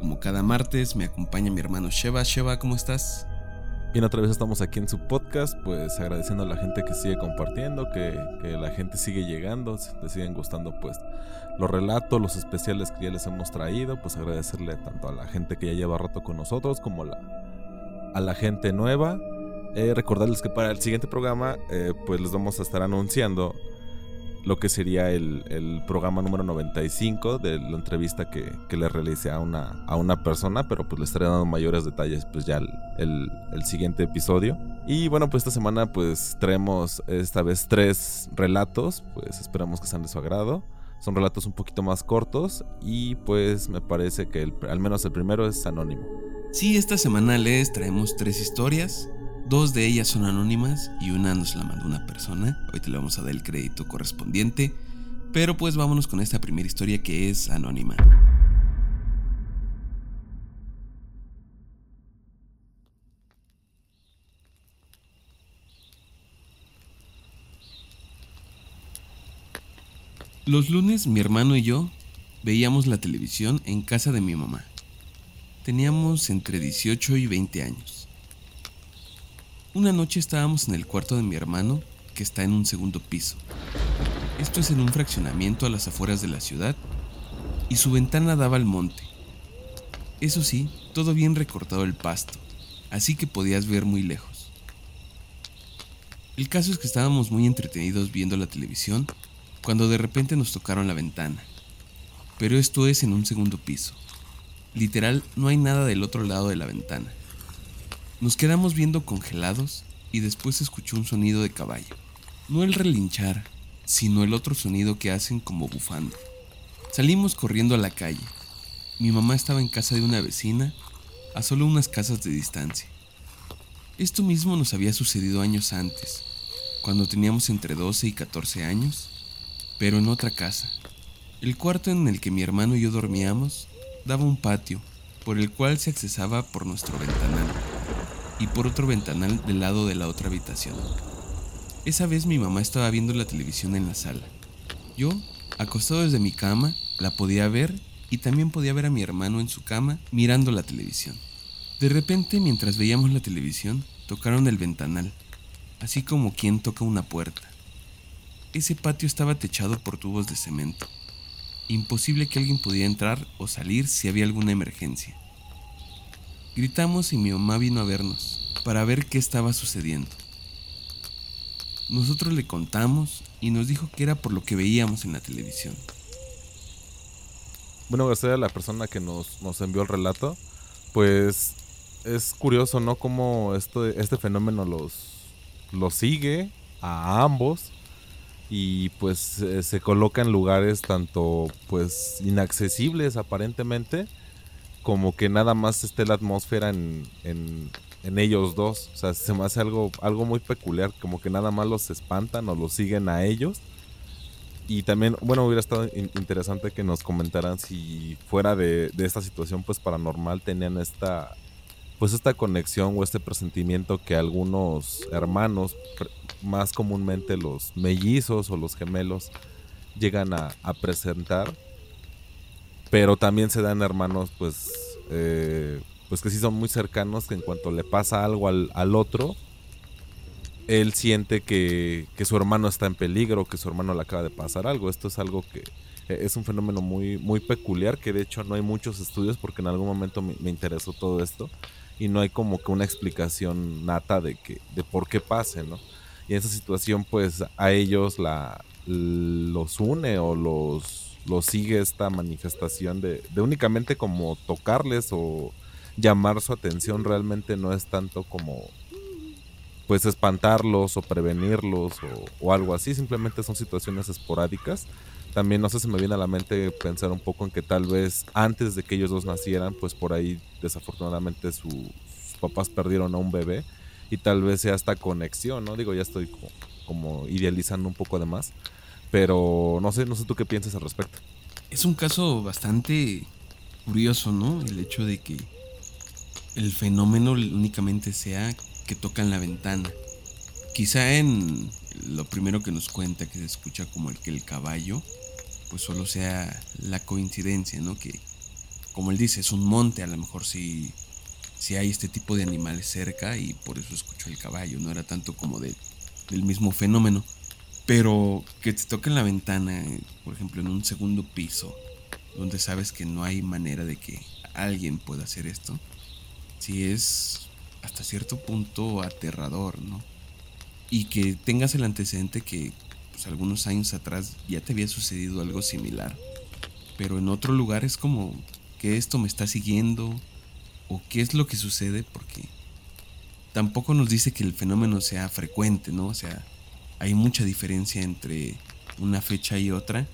Como cada martes me acompaña mi hermano Sheva. Sheva, ¿cómo estás? Bien, otra vez estamos aquí en su podcast, pues agradeciendo a la gente que sigue compartiendo, que, la gente sigue llegando, le siguen gustando pues los relatos, los especiales que ya les hemos traído, pues agradecerle tanto a la gente que ya lleva rato con nosotros como la, a la gente nueva. Eh, recordarles que para el siguiente programa eh, pues les vamos a estar anunciando lo que sería el, el programa número 95 de la entrevista que, que, le realicé a una, a una persona, pero pues les estaré dando mayores detalles pues ya el, el, el, siguiente episodio. Y bueno, pues esta semana pues traemos esta vez tres relatos, pues esperamos que sean de su agrado. Son relatos un poquito más cortos y pues me parece que al menos el primero es anónimo. Sí, esta semana les traemos tres historias. Dos de ellas son anónimas y una nos la mandó una persona. Hoy te le vamos a dar el crédito correspondiente. Pero pues vámonos con esta primera historia que es anónima. Los lunes mi hermano y yo veíamos la televisión en casa de mi mamá. Teníamos entre 18 y 20 años. Una noche estábamos en el cuarto de mi hermano, que está en un segundo piso. Esto es en un fraccionamiento a las afueras de la ciudad, y su ventana daba al monte. Eso sí, todo bien recortado el pasto, así que podías ver muy lejos. El caso es que estábamos muy entretenidos viendo la televisión cuando de repente nos tocaron la ventana. Pero esto es en un segundo piso. Literal, no hay nada del otro lado de la ventana. Nos quedamos viendo congelados y después escuchó un sonido de caballo. No el relinchar, sino el otro sonido que hacen como bufando. Salimos corriendo a la calle. Mi mamá estaba en casa de una vecina, a solo unas casas de distancia. Esto mismo nos había sucedido años antes, cuando teníamos entre 12 y 14 años, pero en otra casa. El cuarto en el que mi hermano y yo dormíamos daba un patio, por el cual se accesaba por nuestro ventanal y por otro ventanal del lado de la otra habitación. Esa vez mi mamá estaba viendo la televisión en la sala. Yo, acostado desde mi cama, la podía ver y también podía ver a mi hermano en su cama mirando la televisión. De repente, mientras veíamos la televisión, tocaron el ventanal, así como quien toca una puerta. Ese patio estaba techado por tubos de cemento. Imposible que alguien pudiera entrar o salir si había alguna emergencia. Gritamos y mi mamá vino a vernos para ver qué estaba sucediendo. Nosotros le contamos y nos dijo que era por lo que veíamos en la televisión. Bueno, gracias a la persona que nos, nos envió el relato, pues es curioso, ¿no? Cómo esto, este fenómeno los, los sigue a ambos y pues eh, se coloca en lugares tanto pues inaccesibles aparentemente como que nada más esté la atmósfera en, en, en, ellos dos. O sea, se me hace algo, algo muy peculiar, como que nada más los espantan o los siguen a ellos. Y también, bueno, hubiera estado in interesante que nos comentaran si fuera de, de, esta situación pues paranormal tenían esta pues esta conexión o este presentimiento que algunos hermanos, más comúnmente los mellizos o los gemelos, llegan a, a presentar pero también se dan hermanos, pues, eh, pues que sí son muy cercanos, que en cuanto le pasa algo al, al otro, él siente que, que, su hermano está en peligro, que su hermano le acaba de pasar algo. Esto es algo que eh, es un fenómeno muy, muy peculiar, que de hecho no hay muchos estudios porque en algún momento me, me interesó todo esto y no hay como que una explicación nata de, que, de por qué pase, ¿no? Y esa situación pues a ellos la, los une o los lo sigue esta manifestación de, únicamente como tocarles o llamar su atención realmente no es tanto como pues espantarlos o prevenirlos o, algo así, simplemente son situaciones esporádicas, también no sé, se me viene a la mente pensar un poco en que tal vez antes de que ellos dos nacieran, pues por ahí desafortunadamente sus papás perdieron a un bebé y tal vez sea esta conexión, ¿no? Digo, ya estoy como, como idealizando un poco de más, pero no sé, no sé tú qué piensas al respecto. Es un caso bastante curioso, ¿no? El hecho de que el fenómeno únicamente sea que tocan la ventana. Quizá en lo primero que nos cuenta que se escucha como el que el caballo, pues solo sea la coincidencia, ¿no? Que como él dice, es un monte, a lo mejor si, si hay este tipo de animales cerca y por eso escuchó el caballo, no era tanto como de, del mismo fenómeno. Pero que te toquen la ventana, por ejemplo, en un segundo piso, donde sabes que no hay manera de que alguien pueda hacer esto, sí es hasta cierto punto aterrador, ¿no? Y que tengas el antecedente que pues, algunos años atrás ya te había sucedido algo similar, pero en otro lugar es como que esto me está siguiendo o qué es lo que sucede porque tampoco nos dice que el fenómeno sea frecuente, ¿no? O sea, hay mucha diferencia entre una fecha y otra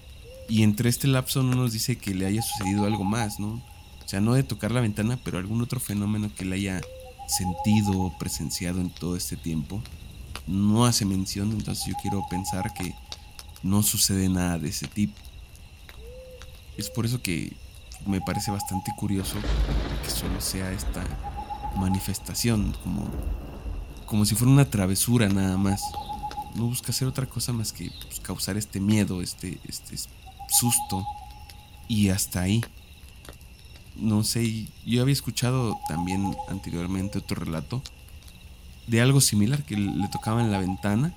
y entre este lapso no nos dice que le haya sucedido algo más, ¿no? O sea, no de tocar la ventana, pero algún otro fenómeno que le haya sentido o presenciado en todo este tiempo. No hace mención, entonces yo quiero pensar que no sucede nada de ese tipo. Es por eso que me parece bastante curioso que solo sea esta manifestación, como, como si fuera una travesura nada más. No busca hacer otra cosa más que pues, causar este miedo, este, este susto. Y hasta ahí no sé, yo había escuchado también anteriormente otro relato de algo similar que le tocaba en la ventana,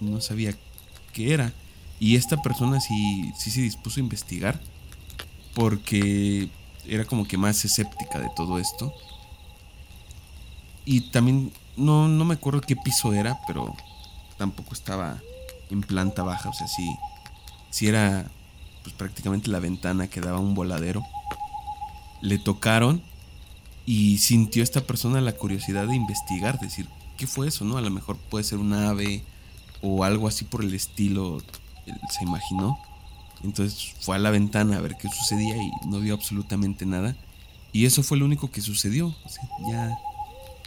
no sabía qué era. Y esta persona sí, sí se dispuso a investigar porque era como que más escéptica de todo esto. Y también no, no me acuerdo qué piso era, pero tampoco estaba en planta baja, o sea, sí, sí era pues prácticamente la ventana que daba un voladero le tocaron y sintió esta persona la curiosidad de investigar, decir, ¿qué fue eso? ¿No? A lo mejor puede ser un ave o algo así por el estilo, se imaginó. Entonces fue a la ventana a ver qué sucedía y no vio absolutamente nada. Y eso fue lo único que sucedió. ya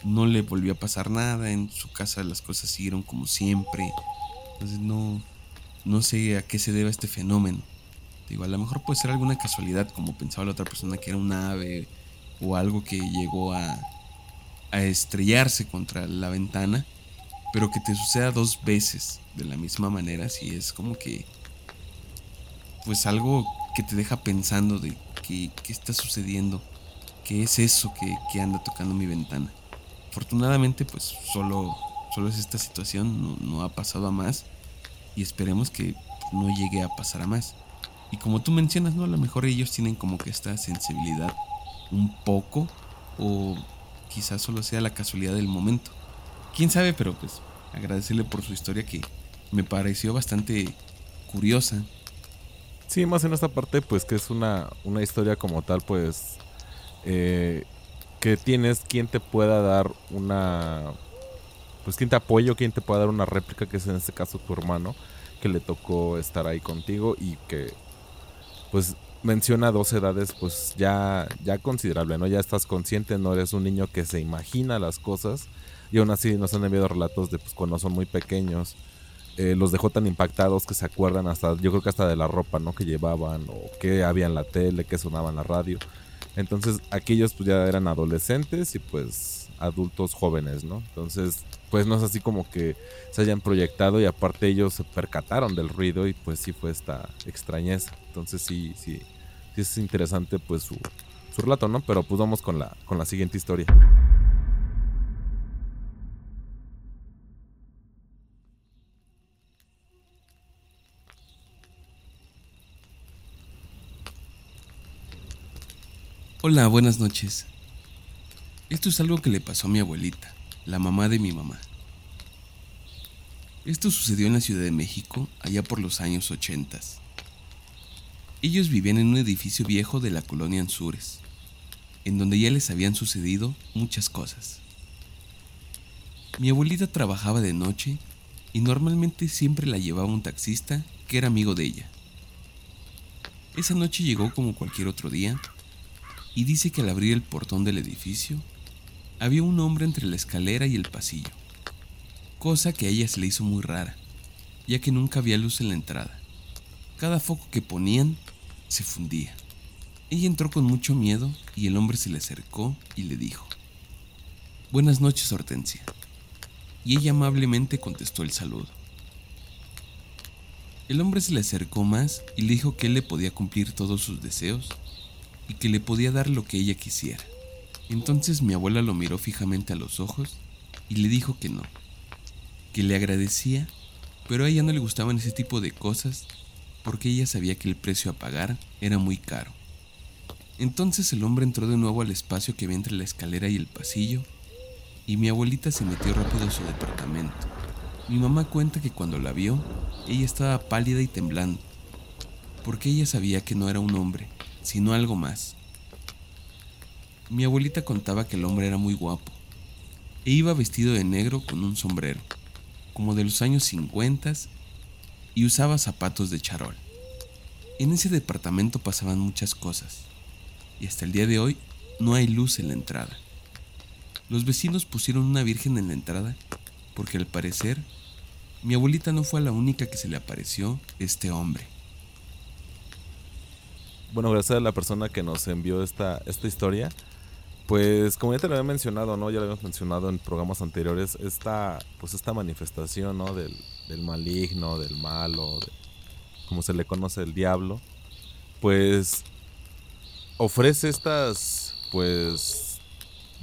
no le volvió a pasar nada. En su casa las cosas siguieron como siempre. Entonces no, no sé a qué se debe este fenómeno. Digo, a lo mejor puede ser alguna casualidad, como pensaba la otra persona que era un ave o algo que llegó a, a estrellarse contra la ventana, pero que te suceda dos veces de la misma manera, si es como que, pues algo que te deja pensando de qué, qué está sucediendo, qué es eso que, que, anda tocando mi ventana. Afortunadamente, pues solo, solo es esta situación, no, no ha pasado a más y esperemos que no llegue a pasar a más. Y como tú mencionas, ¿no? A lo mejor ellos tienen como que esta sensibilidad un poco o quizás solo sea la casualidad del momento. Quién sabe, pero pues agradecerle por su historia que me pareció bastante curiosa. Sí, más en esta parte, pues que es una, una historia como tal, pues eh, que tienes quien te pueda dar una, pues quien te apoye quien te pueda dar una réplica, que es en este caso tu hermano, que le tocó estar ahí contigo y que pues menciona dos edades pues ya, ya considerable, ¿no? Ya estás consciente, no eres un niño que se imagina las cosas y aún así nos han enviado relatos de pues cuando son muy pequeños. Eh, los dejó tan impactados que se acuerdan hasta, yo creo que hasta de la ropa, ¿no? Que llevaban o que había en la tele, que sonaba en la radio. Entonces aquellos pues ya eran adolescentes y pues adultos jóvenes, ¿no? Entonces pues no es así como que se hayan proyectado y aparte ellos se percataron del ruido y pues sí fue esta extrañeza. Entonces sí, sí, sí es interesante pues su, su relato, ¿no? Pero pues vamos con la, con la siguiente historia. Hola, buenas noches. Esto es algo que le pasó a mi abuelita la mamá de mi mamá. Esto sucedió en la Ciudad de México allá por los años 80. Ellos vivían en un edificio viejo de la colonia Anzures, en donde ya les habían sucedido muchas cosas. Mi abuelita trabajaba de noche y normalmente siempre la llevaba un taxista que era amigo de ella. Esa noche llegó como cualquier otro día y dice que al abrir el portón del edificio había un hombre entre la escalera y el pasillo, cosa que a ella se le hizo muy rara, ya que nunca había luz en la entrada. Cada foco que ponían se fundía. Ella entró con mucho miedo y el hombre se le acercó y le dijo, Buenas noches, Hortensia. Y ella amablemente contestó el saludo. El hombre se le acercó más y le dijo que él le podía cumplir todos sus deseos y que le podía dar lo que ella quisiera. Entonces mi abuela lo miró fijamente a los ojos y le dijo que no, que le agradecía, pero a ella no le gustaban ese tipo de cosas porque ella sabía que el precio a pagar era muy caro. Entonces el hombre entró de nuevo al espacio que había entre la escalera y el pasillo y mi abuelita se metió rápido a su departamento. Mi mamá cuenta que cuando la vio, ella estaba pálida y temblando, porque ella sabía que no era un hombre, sino algo más. Mi abuelita contaba que el hombre era muy guapo, e iba vestido de negro con un sombrero, como de los años 50 y usaba zapatos de charol. En ese departamento pasaban muchas cosas, y hasta el día de hoy no hay luz en la entrada. Los vecinos pusieron una virgen en la entrada porque al parecer mi abuelita no fue la única que se le apareció este hombre. Bueno, gracias a la persona que nos envió esta, esta historia. Pues como ya te lo había mencionado, ¿no? Ya lo habíamos mencionado en programas anteriores, esta, pues esta manifestación, ¿no? Del, maligno, del malo, como se le conoce, el diablo, pues ofrece estas, pues,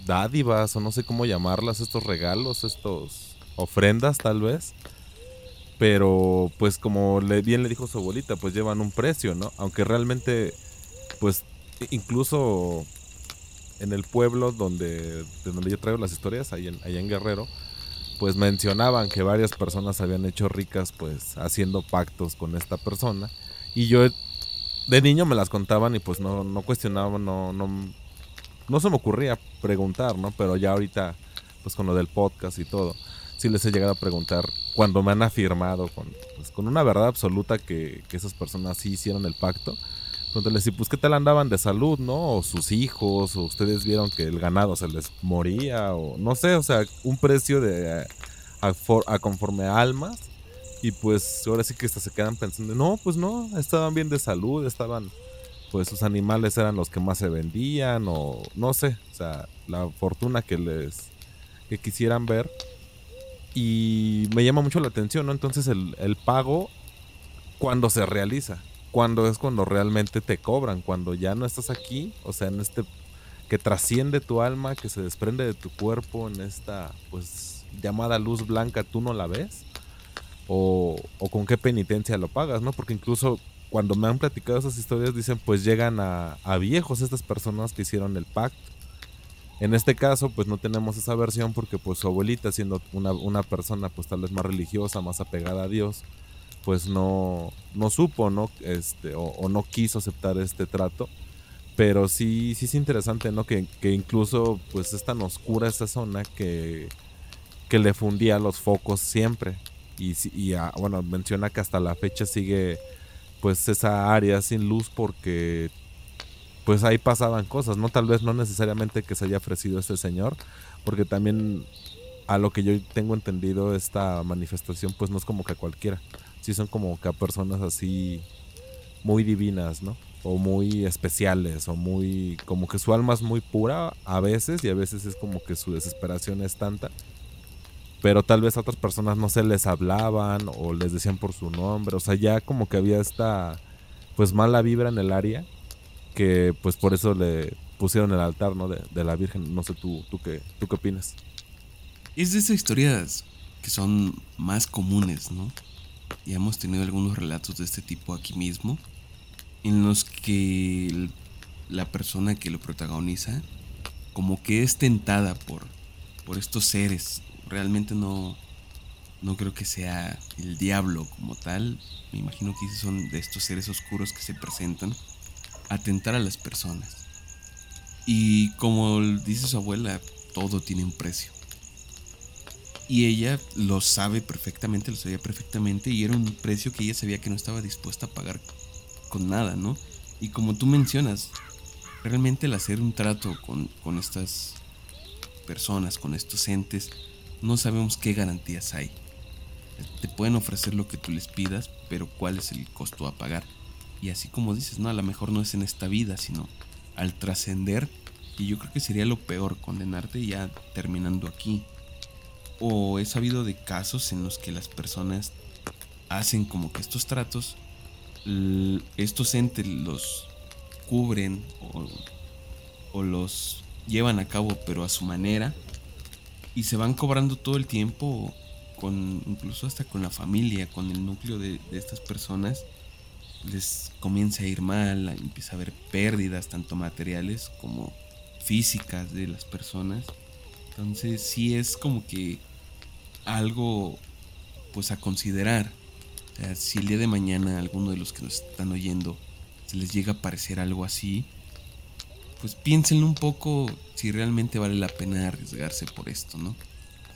dádivas, o no sé cómo llamarlas, estos regalos, estos ofrendas tal vez, pero pues como le, bien le dijo su abuelita, pues llevan un precio, ¿no? Aunque realmente, pues incluso en el pueblo donde, de donde yo traigo las historias, ahí en, allá en Guerrero, pues mencionaban que varias personas habían hecho ricas pues haciendo pactos con esta persona. Y yo de niño me las contaban y pues no, no cuestionaba, no, no, no se me ocurría preguntar, ¿no? Pero ya ahorita, pues con lo del podcast y todo, sí les he llegado a preguntar cuando me han afirmado con, pues, con una verdad absoluta que, que, esas personas sí hicieron el pacto. Entonces pues qué tal andaban de salud, ¿no? O sus hijos, o ustedes vieron que el ganado se les moría, o no sé, o sea, un precio de a, conforme a almas. Y pues ahora sí que hasta se quedan pensando, no, pues no, estaban bien de salud, estaban, pues sus animales eran los que más se vendían, o no sé, o sea, la fortuna que les, que quisieran ver y me llama mucho la atención, ¿no? Entonces el, el pago, cuando se realiza, cuando es cuando realmente te cobran, cuando ya no estás aquí, o sea, en este que trasciende tu alma, que se desprende de tu cuerpo en esta, pues, llamada luz blanca, tú no la ves, o, o con qué penitencia lo pagas, ¿no? Porque incluso cuando me han platicado esas historias dicen, pues llegan a, a viejos estas personas que hicieron el pacto en este caso, pues no tenemos esa versión porque pues su abuelita, siendo una, persona pues tal vez más religiosa, más apegada a Dios, pues no, no supo, ¿no? Este, o, no quiso aceptar este trato. Pero sí, sí es interesante, ¿no? Que, incluso pues es tan oscura esa zona que, que le fundía los focos siempre. Y, y ah, bueno, menciona que hasta la fecha sigue pues esa área sin luz porque pues ahí pasaban cosas, ¿no? Tal vez no necesariamente que se haya ofrecido este señor, porque también a lo que yo tengo entendido esta manifestación pues no es como que a cualquiera, sí son como que a personas así muy divinas, ¿no? O muy especiales, o muy, como que su alma es muy pura a veces y a veces es como que su desesperación es tanta. Pero tal vez a otras personas no se les hablaban o les decían por su nombre, o sea, ya como que había esta pues mala vibra en el área que pues por eso le pusieron el altar, ¿no? De, la Virgen. No sé tú, tú, qué, tú qué opinas. Es de esas historias que son más comunes, ¿no? Ya hemos tenido algunos relatos de este tipo aquí mismo, en los que la persona que lo protagoniza como que es tentada por, por estos seres. Realmente no, no creo que sea el diablo como tal. Me imagino que son de estos seres oscuros que se presentan atentar a las personas. Y como dice su abuela, todo tiene un precio. Y ella lo sabe perfectamente, lo sabía perfectamente, y era un precio que ella sabía que no estaba dispuesta a pagar con nada, ¿no? Y como tú mencionas, realmente el hacer un trato con, con estas personas, con estos entes, no sabemos qué garantías hay. Te pueden ofrecer lo que tú les pidas, pero cuál es el costo a pagar. Y así como dices, no, a lo mejor no es en esta vida, sino al trascender, y yo creo que sería lo peor, condenarte ya terminando aquí. O he sabido de casos en los que las personas hacen como que estos tratos, estos entes los cubren o, o los llevan a cabo, pero a su manera, y se van cobrando todo el tiempo con incluso hasta con la familia, con el núcleo de, estas personas, les comienza a ir mal, empieza a haber pérdidas tanto materiales como físicas de las personas. Entonces sí es como que algo pues a considerar. si el día de mañana alguno de los que nos están oyendo se les llega a parecer algo así, pues piénsenlo un poco si realmente vale la pena arriesgarse por esto, ¿no?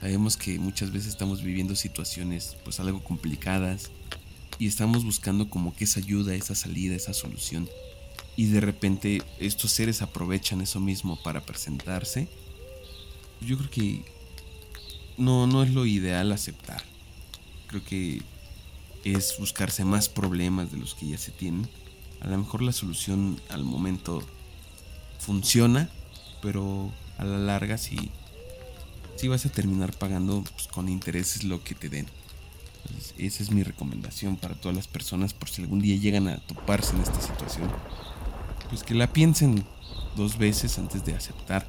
Sabemos que muchas veces estamos viviendo situaciones pues algo complicadas y estamos buscando como que esa ayuda, esa salida, esa solución. Y de repente estos seres aprovechan eso mismo para presentarse. Yo creo que no, no es lo ideal aceptar. Creo que es buscarse más problemas de los que ya se tienen. A lo mejor la solución al momento funciona, pero a la larga sí, sí vas a terminar pagando pues, con intereses lo que te den. Esa es mi recomendación para todas las personas por si algún día llegan a toparse en esta situación. Pues que la piensen dos veces antes de aceptar.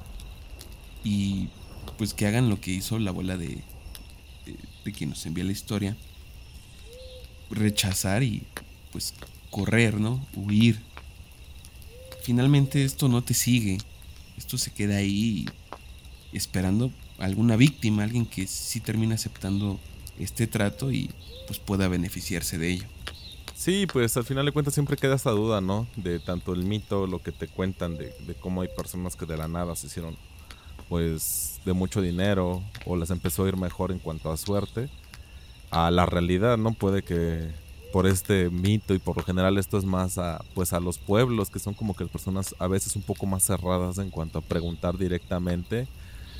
Y pues que hagan lo que hizo la abuela de, de, quien nos envía la historia. Rechazar y pues correr, ¿no? Huir finalmente esto no te sigue, esto se queda ahí esperando alguna víctima, alguien que sí termina aceptando este trato y pues pueda beneficiarse de ello. Sí, pues al final de cuentas siempre queda esa duda, ¿no? De tanto el mito, lo que te cuentan de, cómo hay personas que de la nada se hicieron pues de mucho dinero o les empezó a ir mejor en cuanto a suerte, a la realidad, ¿no? Puede que por este mito y por lo general esto es más a pues a los pueblos que son como que personas a veces un poco más cerradas en cuanto a preguntar directamente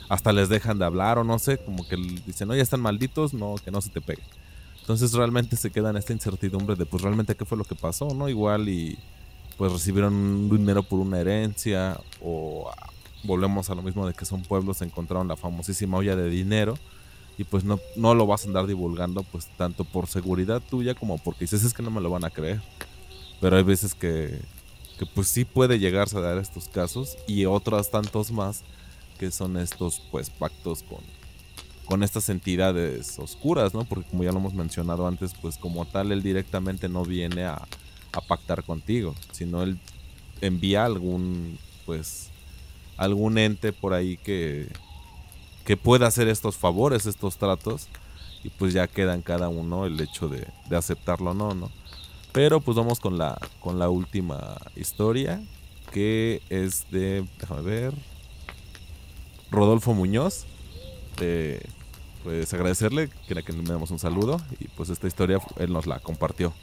hasta les dejan de hablar o no sé como que dicen no ya están malditos no que no se te pegue entonces realmente se queda en esta incertidumbre de pues realmente qué fue lo que pasó no igual y pues recibieron un dinero por una herencia o volvemos a lo mismo de que son pueblos encontraron la famosísima olla de dinero y pues no, no lo vas a andar divulgando pues tanto por seguridad tuya como porque dices es que no me lo van a creer. Pero hay veces que, que pues sí puede llegarse a dar estos casos y otros tantos más que son estos pues pactos con, con estas entidades oscuras, ¿no? Porque como ya lo hemos mencionado antes, pues como tal él directamente no viene a, a pactar contigo, sino él envía algún pues algún ente por ahí que que pueda hacer estos favores, estos tratos, y pues ya queda en cada uno el hecho de, aceptarlo o no, ¿no? Pero pues vamos con la, con la última historia, que es de, déjame ver, Rodolfo Muñoz. pues agradecerle que, que le damos un saludo y pues esta historia él nos la compartió.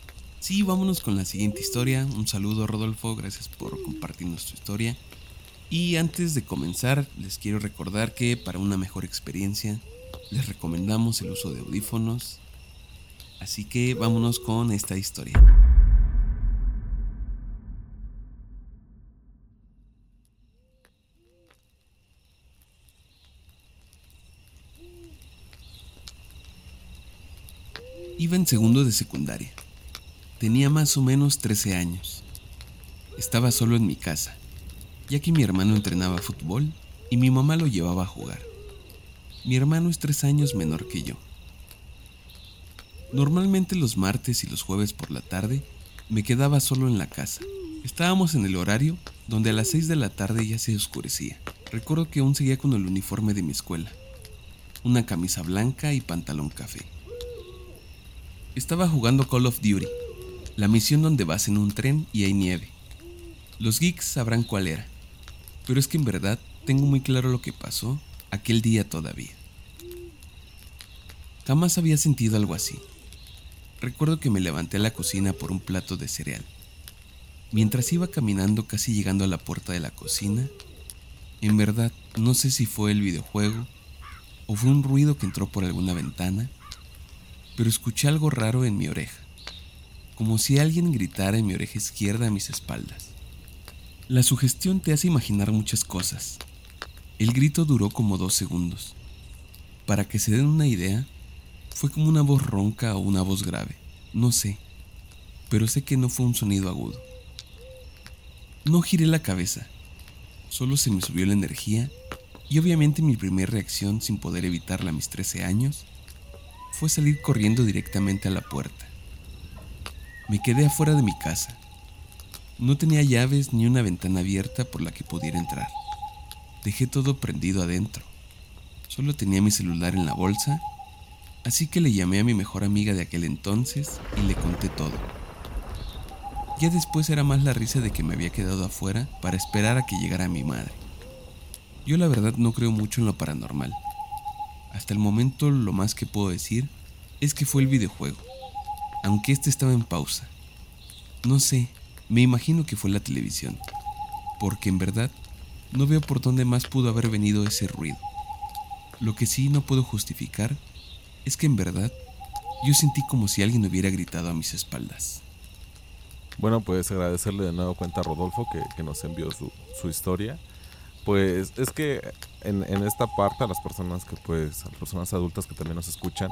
Sí, vámonos con la siguiente historia. Un saludo Rodolfo, gracias por compartirnos tu historia. Y antes de comenzar, les quiero recordar que para una mejor experiencia, les recomendamos el uso de audífonos. Así que vámonos con esta historia. Iba en segundo de secundaria. Tenía más o menos 13 años. Estaba solo en mi casa ya que mi hermano entrenaba fútbol y mi mamá lo llevaba a jugar. Mi hermano es tres años menor que yo. Normalmente los martes y los jueves por la tarde me quedaba solo en la casa. Estábamos en el horario donde a las seis de la tarde ya se oscurecía. Recuerdo que aún seguía con el uniforme de mi escuela, una camisa blanca y pantalón café. Estaba jugando Call of Duty, la misión donde vas en un tren y hay nieve. Los geeks sabrán cuál era. Pero es que en verdad tengo muy claro lo que pasó aquel día todavía. Jamás había sentido algo así. Recuerdo que me levanté a la cocina por un plato de cereal. Mientras iba caminando casi llegando a la puerta de la cocina, en verdad no sé si fue el videojuego o fue un ruido que entró por alguna ventana, pero escuché algo raro en mi oreja, como si alguien gritara en mi oreja izquierda a mis espaldas. La sugestión te hace imaginar muchas cosas. El grito duró como dos segundos. Para que se den una idea, fue como una voz ronca o una voz grave, no sé, pero sé que no fue un sonido agudo. No giré la cabeza, solo se me subió la energía y obviamente mi primera reacción sin poder evitarla a mis 13 años fue salir corriendo directamente a la puerta. Me quedé afuera de mi casa. No tenía llaves ni una ventana abierta por la que pudiera entrar. Dejé todo prendido adentro. Solo tenía mi celular en la bolsa Así que le llamé a mi mejor amiga de aquel entonces y le conté todo. Ya después era más la risa de que me había quedado afuera para esperar a que llegara mi madre. Yo la verdad no creo mucho en lo paranormal. Hasta el momento lo más que puedo decir es que fue el videojuego, aunque este estaba en pausa. No sé, me imagino que fue la televisión, porque en verdad no veo por dónde más pudo haber venido ese ruido. Lo que sí no puedo justificar es que en verdad yo sentí como si alguien hubiera gritado a mis espaldas. Bueno, pues agradecerle de nuevo cuenta a Rodolfo que, nos envió su, su, historia. Pues es que en, esta parte a las personas que pues, a las personas adultas que también nos escuchan,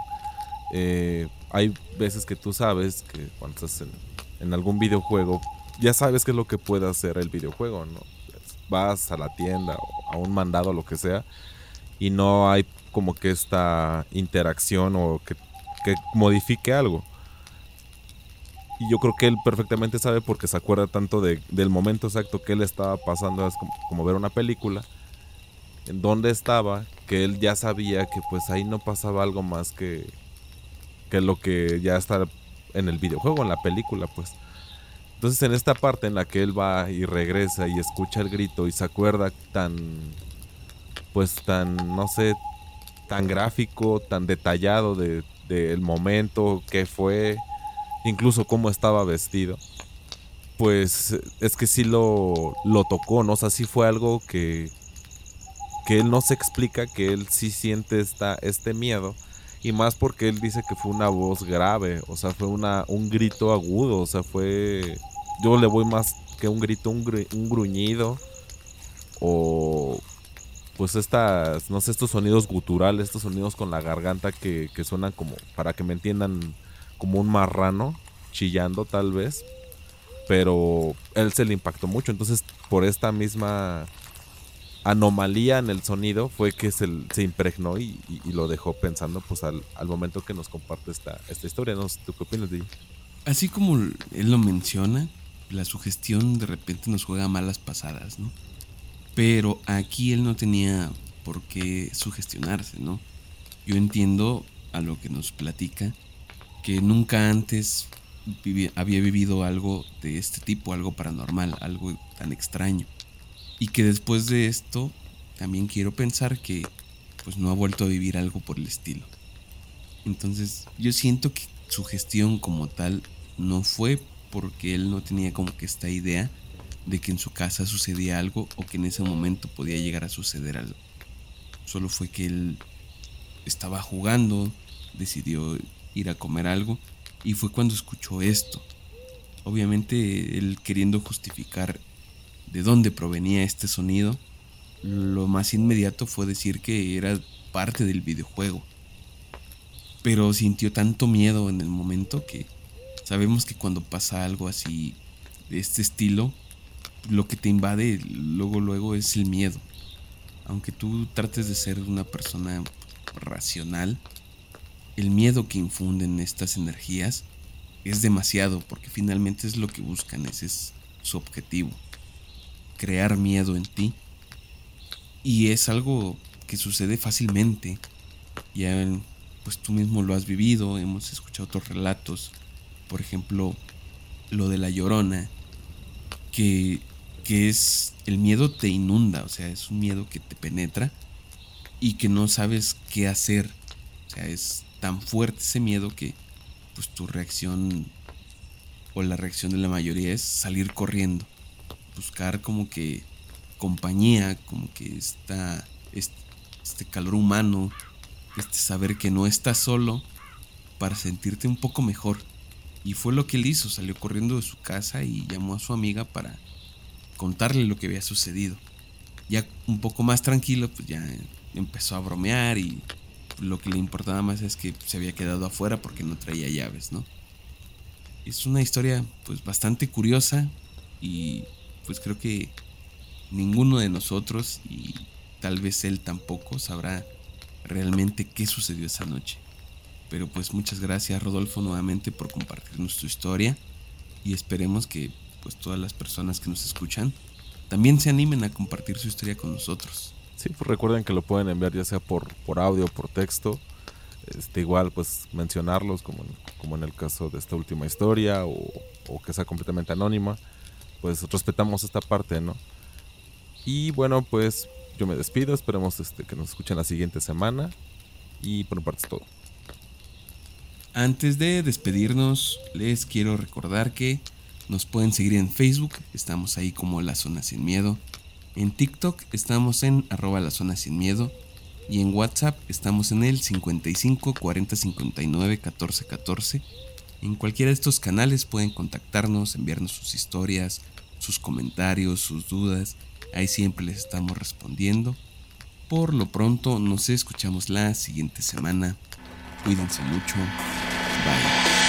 eh, hay veces que tú sabes que cuando estás en, algún videojuego, ya sabes qué es lo que puede hacer el videojuego, ¿no? Vas a la tienda o a un mandado, lo que sea, y no hay como que esta interacción o que, modifique algo. Y yo creo que él perfectamente sabe porque se acuerda tanto del momento exacto que él estaba pasando, como, ver una película, en donde estaba, que él ya sabía que pues ahí no pasaba algo más que, que lo que ya está en el videojuego, en la película, pues. Entonces en esta parte en la que él va y regresa y escucha el grito y se acuerda tan, pues tan, no sé, tan gráfico, tan detallado del de, momento, que fue, incluso cómo estaba vestido, pues es que sí lo, lo tocó, ¿no? O sea, sí fue algo que, que él no se explica, que él sí siente esta, este miedo. Y más porque él dice que fue una voz grave, o sea, fue una, un grito agudo, o sea, fue... Yo le voy más que un grito, un, un gruñido, o pues estas, no sé, estos sonidos guturales, estos sonidos con la garganta que, que suenan como, para que me entiendan, como un marrano chillando tal vez. Pero él se le impactó mucho, entonces por esta misma anomalía en el sonido fue que se, se impregnó y, lo dejó pensando pues al, al, momento que nos comparte esta, esta historia. No ¿tú qué opinas ella? Así como él lo menciona, la sugestión de repente nos juega malas pasadas, ¿no? Pero aquí él no tenía por qué sugestionarse, ¿no? Yo entiendo a lo que nos platica, que nunca antes había vivido algo de este tipo, algo paranormal, algo tan extraño. Y que después de esto, también quiero pensar que pues no ha vuelto a vivir algo por el estilo. Entonces yo siento que su gestión como tal no fue porque él no tenía como que esta idea de que en su casa sucedía algo o que en ese momento podía llegar a suceder algo. Solo fue que él estaba jugando, decidió ir a comer algo y fue cuando escuchó esto. Obviamente él queriendo justificar de dónde provenía este sonido, lo más inmediato fue decir que era parte del videojuego. Pero sintió tanto miedo en el momento que sabemos que cuando pasa algo así de este estilo, lo que te invade luego, luego es el miedo. Aunque tú trates de ser una persona racional, el miedo que infunden estas energías es demasiado porque finalmente es lo que buscan, ese es su objetivo. Crear miedo en ti. Y es algo que sucede fácilmente. Ya pues tú mismo lo has vivido, hemos escuchado otros relatos. Por ejemplo, lo de la llorona, que que es el miedo te inunda, o sea, es un miedo que te penetra y que no sabes qué hacer. O sea, es tan fuerte ese miedo que pues tu reacción o la reacción de la mayoría es salir corriendo, buscar como que compañía, como que está este calor humano, este saber que no estás solo para sentirte un poco mejor. Y fue lo que él hizo, salió corriendo de su casa y llamó a su amiga para contarle lo que había sucedido. Ya un poco más tranquilo, pues ya empezó a bromear y lo que le importaba más es que se había quedado afuera porque no traía llaves, ¿no? Es una historia pues bastante curiosa y pues creo que ninguno de nosotros y tal vez él tampoco sabrá realmente qué sucedió esa noche. Pero pues muchas gracias Rodolfo nuevamente por compartirnos tu historia y esperemos que pues todas las personas que nos escuchan también se animen a compartir su historia con nosotros. Sí, pues recuerden que lo pueden enviar ya sea por, por audio o por texto. Este, igual pues mencionarlos como en, como en el caso de esta última historia o, que sea completamente anónima. Pues respetamos esta parte, ¿no? Y bueno, pues yo me despido. Esperemos este, que nos escuchen la siguiente semana. Y por mi parte es todo. Antes de despedirnos, les quiero recordar que nos pueden seguir en Facebook, estamos ahí como La Zona Sin Miedo. En TikTok estamos en arroba La Zona Sin Miedo. Y en WhatsApp estamos en el 55 40 59 14 14. En cualquiera de estos canales pueden contactarnos, enviarnos sus historias, sus comentarios, sus dudas. Ahí siempre les estamos respondiendo. Por lo pronto nos escuchamos la siguiente semana. Cuídense mucho. Bye.